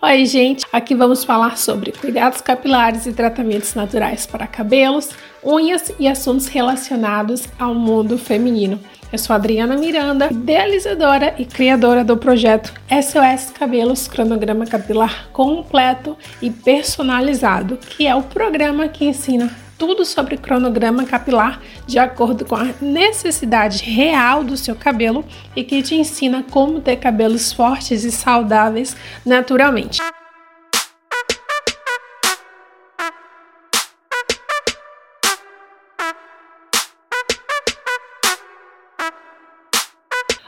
Oi, gente! Aqui vamos falar sobre cuidados capilares e tratamentos naturais para cabelos, unhas e assuntos relacionados ao mundo feminino. Eu sou Adriana Miranda, idealizadora e criadora do projeto SOS Cabelos Cronograma Capilar Completo e Personalizado, que é o programa que ensina tudo sobre cronograma capilar de acordo com a necessidade real do seu cabelo e que te ensina como ter cabelos fortes e saudáveis naturalmente.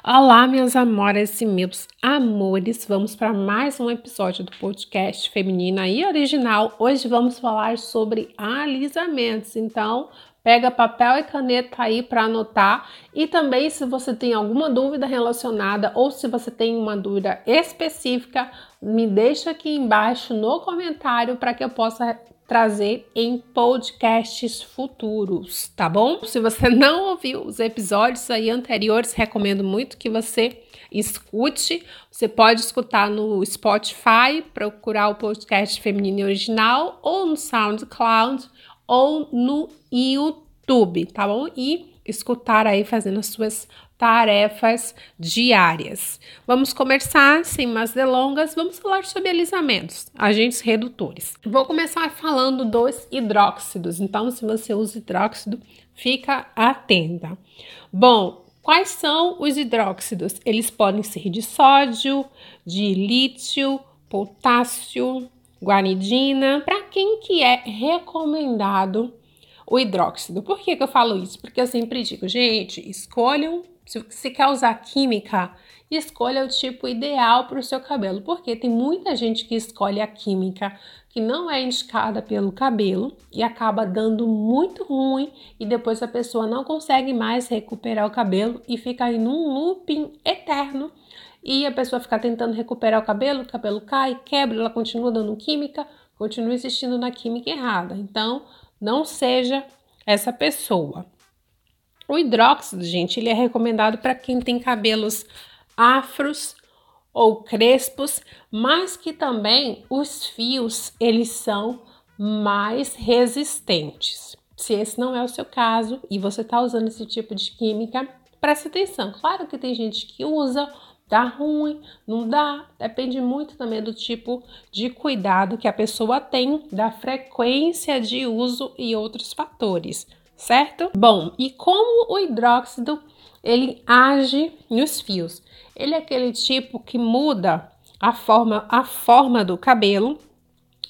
Olá, meus amores e meus amores. Vamos para mais um episódio do podcast Feminina e Original. Hoje vamos falar sobre alisamentos. Então, pega papel e caneta aí para anotar. E também, se você tem alguma dúvida relacionada ou se você tem uma dúvida específica, me deixa aqui embaixo no comentário para que eu possa trazer em podcasts futuros, tá bom? Se você não ouviu os episódios aí anteriores, recomendo muito que você escute. Você pode escutar no Spotify, procurar o podcast Feminino Original, ou no SoundCloud, ou no YouTube, tá bom? E escutar aí fazendo as suas tarefas diárias. Vamos começar, sem mais delongas, vamos falar sobre alisamentos, agentes redutores. Vou começar falando dos hidróxidos, então se você usa hidróxido, fica atenta. Bom, quais são os hidróxidos? Eles podem ser de sódio, de lítio, potássio, guanidina. Para quem que é recomendado o hidróxido? Por que, que eu falo isso? Porque eu sempre digo, gente, escolham se você quer usar química, escolha o tipo ideal para o seu cabelo, porque tem muita gente que escolhe a química que não é indicada pelo cabelo e acaba dando muito ruim e depois a pessoa não consegue mais recuperar o cabelo e fica aí num looping eterno e a pessoa fica tentando recuperar o cabelo, o cabelo cai, quebra, ela continua dando química, continua insistindo na química errada. Então, não seja essa pessoa. O hidróxido, gente, ele é recomendado para quem tem cabelos afros ou crespos, mas que também os fios eles são mais resistentes. Se esse não é o seu caso e você está usando esse tipo de química, preste atenção. Claro que tem gente que usa, dá ruim, não dá, depende muito também do tipo de cuidado que a pessoa tem, da frequência de uso e outros fatores certo? Bom, e como o hidróxido ele age nos fios? Ele é aquele tipo que muda a forma, a forma do cabelo,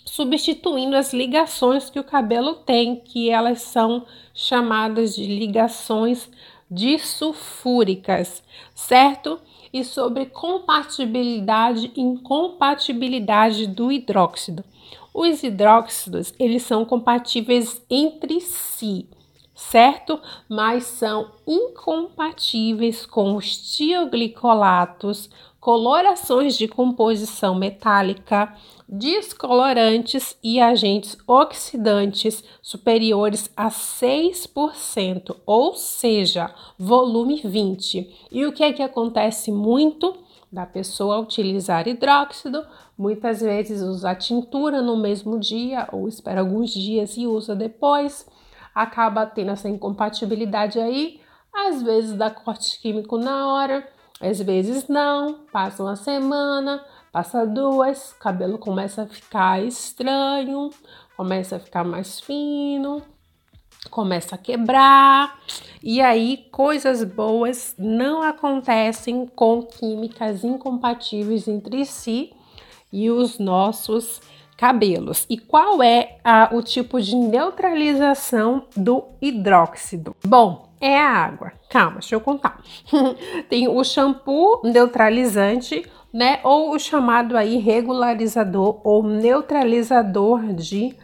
substituindo as ligações que o cabelo tem, que elas são chamadas de ligações disulfúricas, certo? E sobre compatibilidade e incompatibilidade do hidróxido. Os hidróxidos, eles são compatíveis entre si certo? Mas são incompatíveis com os tioglicolatos, colorações de composição metálica, descolorantes e agentes oxidantes superiores a 6%, ou seja, volume 20. E o que é que acontece muito? Da pessoa utilizar hidróxido, muitas vezes usa tintura no mesmo dia ou espera alguns dias e usa depois acaba tendo essa incompatibilidade aí, às vezes dá corte químico na hora, às vezes não, passa uma semana, passa duas, cabelo começa a ficar estranho, começa a ficar mais fino, começa a quebrar, e aí coisas boas não acontecem com químicas incompatíveis entre si e os nossos cabelos. E qual é a, o tipo de neutralização do hidróxido? Bom, é a água. Calma, deixa eu contar. Tem o shampoo neutralizante, né? Ou o chamado aí regularizador ou neutralizador de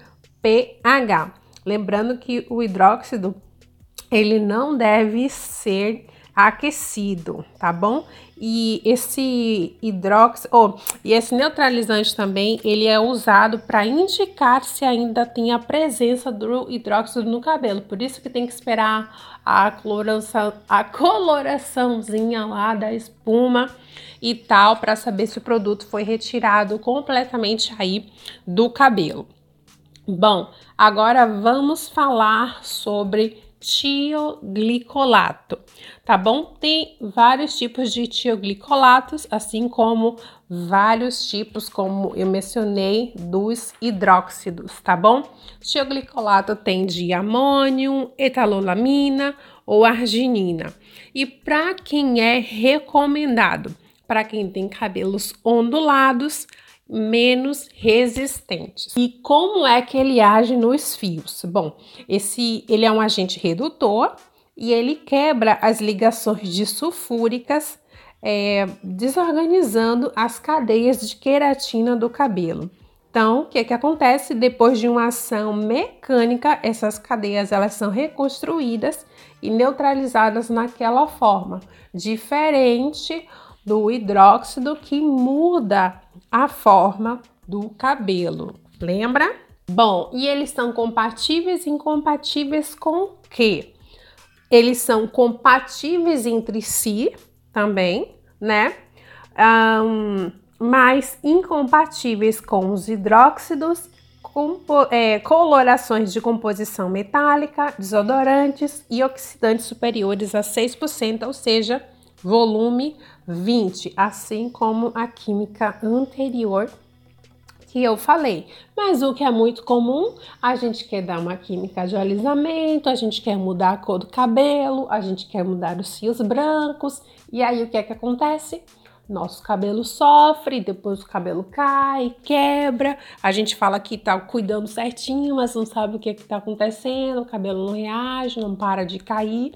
pH. Lembrando que o hidróxido ele não deve ser aquecido, tá bom? E esse hidrox, oh, e esse neutralizante também, ele é usado para indicar se ainda tem a presença do hidróxido no cabelo. Por isso que tem que esperar a coloração, a coloraçãozinha lá da espuma e tal para saber se o produto foi retirado completamente aí do cabelo. Bom, agora vamos falar sobre tioglicolato, tá bom? Tem vários tipos de tioglicolatos, assim como vários tipos, como eu mencionei, dos hidróxidos, tá bom? Tioglicolato tem de amônio, etalolamina ou arginina. E para quem é recomendado? Para quem tem cabelos ondulados, menos resistentes. E como é que ele age nos fios? Bom, esse ele é um agente redutor e ele quebra as ligações disulfúricas, é, desorganizando as cadeias de queratina do cabelo. Então, o que, que acontece? Depois de uma ação mecânica, essas cadeias elas são reconstruídas e neutralizadas naquela forma, diferente do hidróxido que muda a forma do cabelo. Lembra? Bom, e eles são compatíveis e incompatíveis com o quê? Eles são compatíveis entre si também, né? Um, mas incompatíveis com os hidróxidos, é, colorações de composição metálica, desodorantes e oxidantes superiores a 6%, ou seja, volume 20, assim como a química anterior que eu falei. Mas o que é muito comum, a gente quer dar uma química de alisamento, a gente quer mudar a cor do cabelo, a gente quer mudar os fios brancos, e aí o que é que acontece? Nosso cabelo sofre, depois o cabelo cai, quebra. A gente fala que tá cuidando certinho, mas não sabe o que é que tá acontecendo, o cabelo não reage, não para de cair.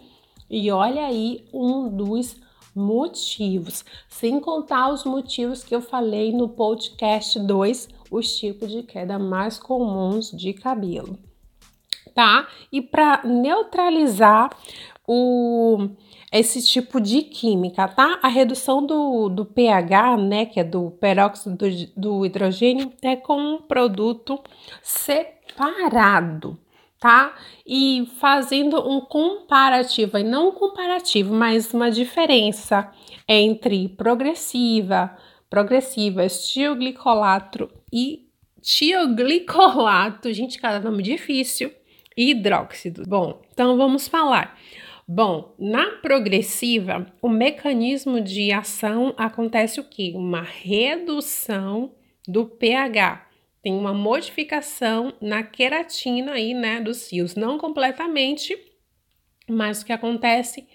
E olha aí um dos motivos, sem contar os motivos que eu falei no podcast 2, os tipos de queda mais comuns de cabelo, tá? E para neutralizar o esse tipo de química, tá? A redução do, do pH, né, que é do peróxido do, do hidrogênio, é com um produto separado, tá? E fazendo um comparativo, e não um comparativo, mas uma diferença entre progressiva, progressiva, tioglicolato e tioglicolato, gente, cada nome difícil, e hidróxido. Bom, então vamos falar. Bom, na progressiva, o mecanismo de ação acontece o que? Uma redução do pH tem uma modificação na queratina aí, né, dos fios, não completamente, mas o que acontece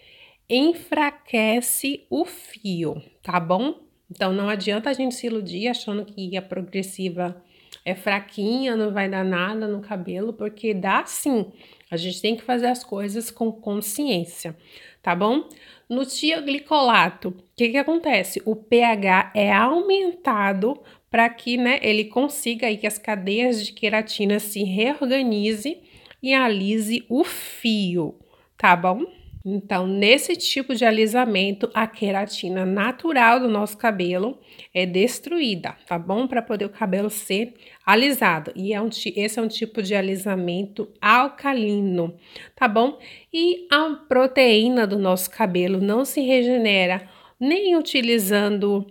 enfraquece o fio, tá bom? Então não adianta a gente se iludir achando que a progressiva é fraquinha, não vai dar nada no cabelo, porque dá sim. A gente tem que fazer as coisas com consciência, tá bom? No tioglicolato, o que, que acontece? O pH é aumentado para que né, ele consiga aí que as cadeias de queratina se reorganize e alise o fio, tá bom? Então, nesse tipo de alisamento, a queratina natural do nosso cabelo é destruída, tá bom? Para poder o cabelo ser alisado. E é um, esse é um tipo de alisamento alcalino, tá bom? E a proteína do nosso cabelo não se regenera nem utilizando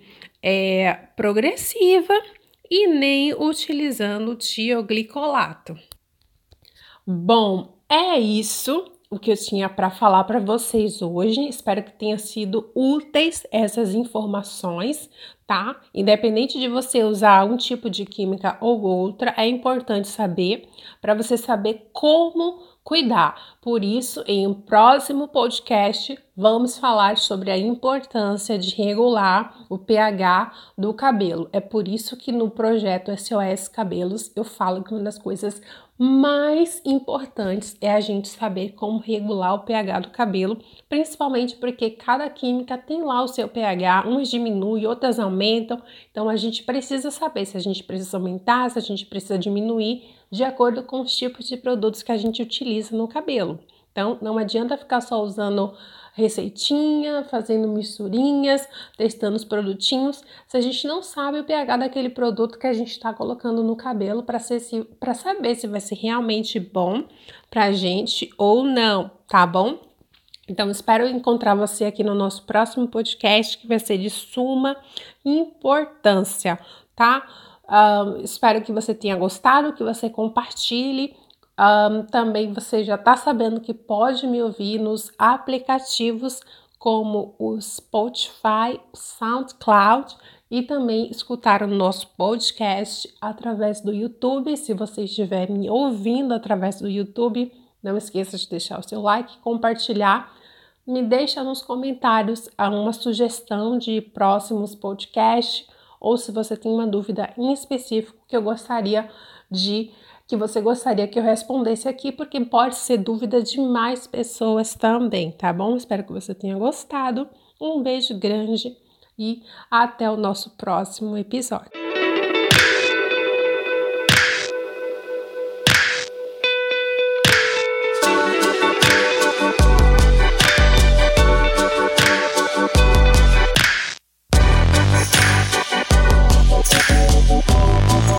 é, progressiva e nem utilizando tioglicolato. Bom, é isso o que eu tinha para falar para vocês hoje. Espero que tenha sido úteis essas informações, tá? Independente de você usar um tipo de química ou outra, é importante saber para você saber como cuidar. Por isso, em um próximo podcast, vamos falar sobre a importância de regular o pH do cabelo. É por isso que no projeto SOS Cabelos eu falo que uma das coisas mais importantes é a gente saber como regular o pH do cabelo, principalmente porque cada química tem lá o seu pH, umas diminuem, outras aumentam. Então a gente precisa saber se a gente precisa aumentar, se a gente precisa diminuir de acordo com os tipos de produtos que a gente utiliza no cabelo. Então, não adianta ficar só usando receitinha, fazendo misturinhas, testando os produtinhos, se a gente não sabe o pH daquele produto que a gente está colocando no cabelo para saber se vai ser realmente bom para a gente ou não, tá bom? Então, espero encontrar você aqui no nosso próximo podcast, que vai ser de suma importância, tá? Um, espero que você tenha gostado, que você compartilhe. Um, também você já está sabendo que pode me ouvir nos aplicativos como o Spotify, SoundCloud e também escutar o nosso podcast através do YouTube. Se você estiver me ouvindo através do YouTube, não esqueça de deixar o seu like, compartilhar. Me deixa nos comentários uma sugestão de próximos podcasts ou se você tem uma dúvida em específico que eu gostaria de que você gostaria que eu respondesse aqui, porque pode ser dúvida de mais pessoas também, tá bom? Espero que você tenha gostado. Um beijo grande e até o nosso próximo episódio.